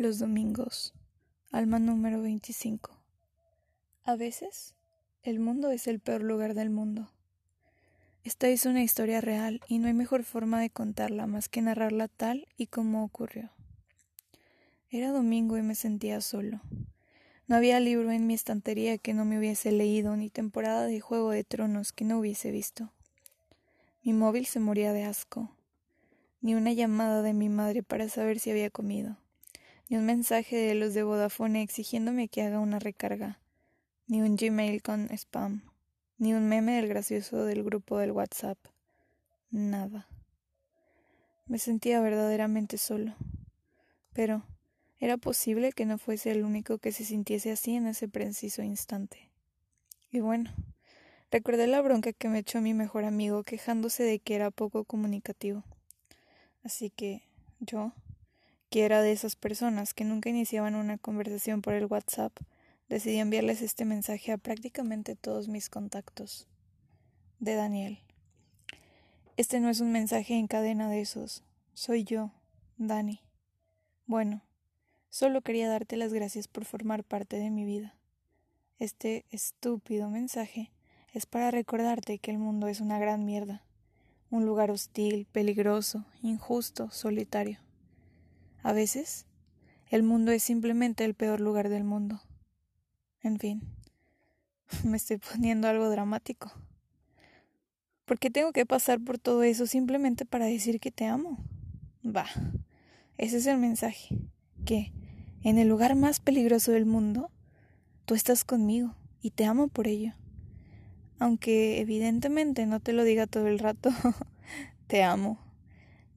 Los domingos. Alma número 25. A veces, el mundo es el peor lugar del mundo. Esta es una historia real y no hay mejor forma de contarla más que narrarla tal y como ocurrió. Era domingo y me sentía solo. No había libro en mi estantería que no me hubiese leído ni temporada de Juego de Tronos que no hubiese visto. Mi móvil se moría de asco. Ni una llamada de mi madre para saber si había comido ni un mensaje de los de Vodafone exigiéndome que haga una recarga, ni un Gmail con spam, ni un meme del gracioso del grupo del WhatsApp. Nada. Me sentía verdaderamente solo. Pero, ¿era posible que no fuese el único que se sintiese así en ese preciso instante? Y bueno, recordé la bronca que me echó mi mejor amigo quejándose de que era poco comunicativo. Así que yo, que era de esas personas que nunca iniciaban una conversación por el WhatsApp, decidí enviarles este mensaje a prácticamente todos mis contactos. De Daniel. Este no es un mensaje en cadena de esos. Soy yo, Dani. Bueno, solo quería darte las gracias por formar parte de mi vida. Este estúpido mensaje es para recordarte que el mundo es una gran mierda, un lugar hostil, peligroso, injusto, solitario. A veces, el mundo es simplemente el peor lugar del mundo. En fin, me estoy poniendo algo dramático. ¿Por qué tengo que pasar por todo eso simplemente para decir que te amo? Va, ese es el mensaje. Que, en el lugar más peligroso del mundo, tú estás conmigo y te amo por ello. Aunque evidentemente no te lo diga todo el rato, te amo.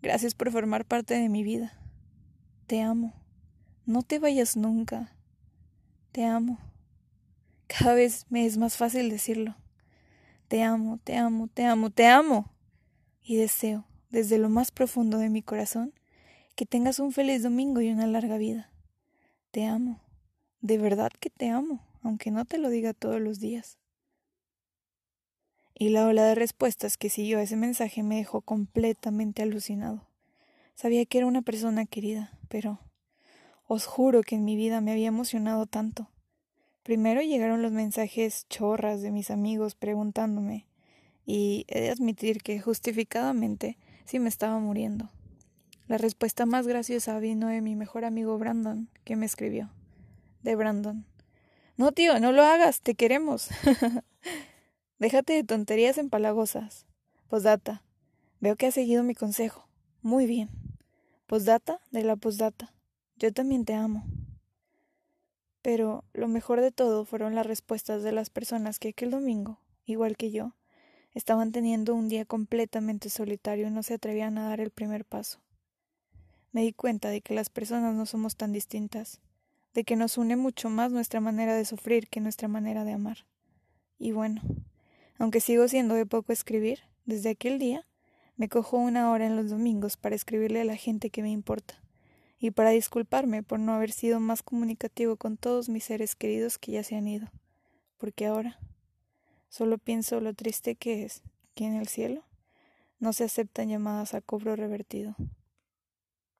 Gracias por formar parte de mi vida. Te amo. No te vayas nunca. Te amo. Cada vez me es más fácil decirlo. Te amo, te amo, te amo, te amo. Y deseo, desde lo más profundo de mi corazón, que tengas un feliz domingo y una larga vida. Te amo. De verdad que te amo, aunque no te lo diga todos los días. Y la ola de respuestas que siguió a ese mensaje me dejó completamente alucinado. Sabía que era una persona querida, pero os juro que en mi vida me había emocionado tanto. Primero llegaron los mensajes chorras de mis amigos preguntándome, y he de admitir que justificadamente sí me estaba muriendo. La respuesta más graciosa vino de mi mejor amigo Brandon, que me escribió. De Brandon. No, tío, no lo hagas, te queremos. Déjate de tonterías empalagosas. Posdata. Veo que has seguido mi consejo. Muy bien. Postdata de la postdata. Yo también te amo. Pero lo mejor de todo fueron las respuestas de las personas que aquel domingo, igual que yo, estaban teniendo un día completamente solitario y no se atrevían a dar el primer paso. Me di cuenta de que las personas no somos tan distintas, de que nos une mucho más nuestra manera de sufrir que nuestra manera de amar. Y bueno, aunque sigo siendo de poco escribir, desde aquel día me cojo una hora en los domingos para escribirle a la gente que me importa y para disculparme por no haber sido más comunicativo con todos mis seres queridos que ya se han ido, porque ahora solo pienso lo triste que es que en el cielo no se aceptan llamadas a cobro revertido.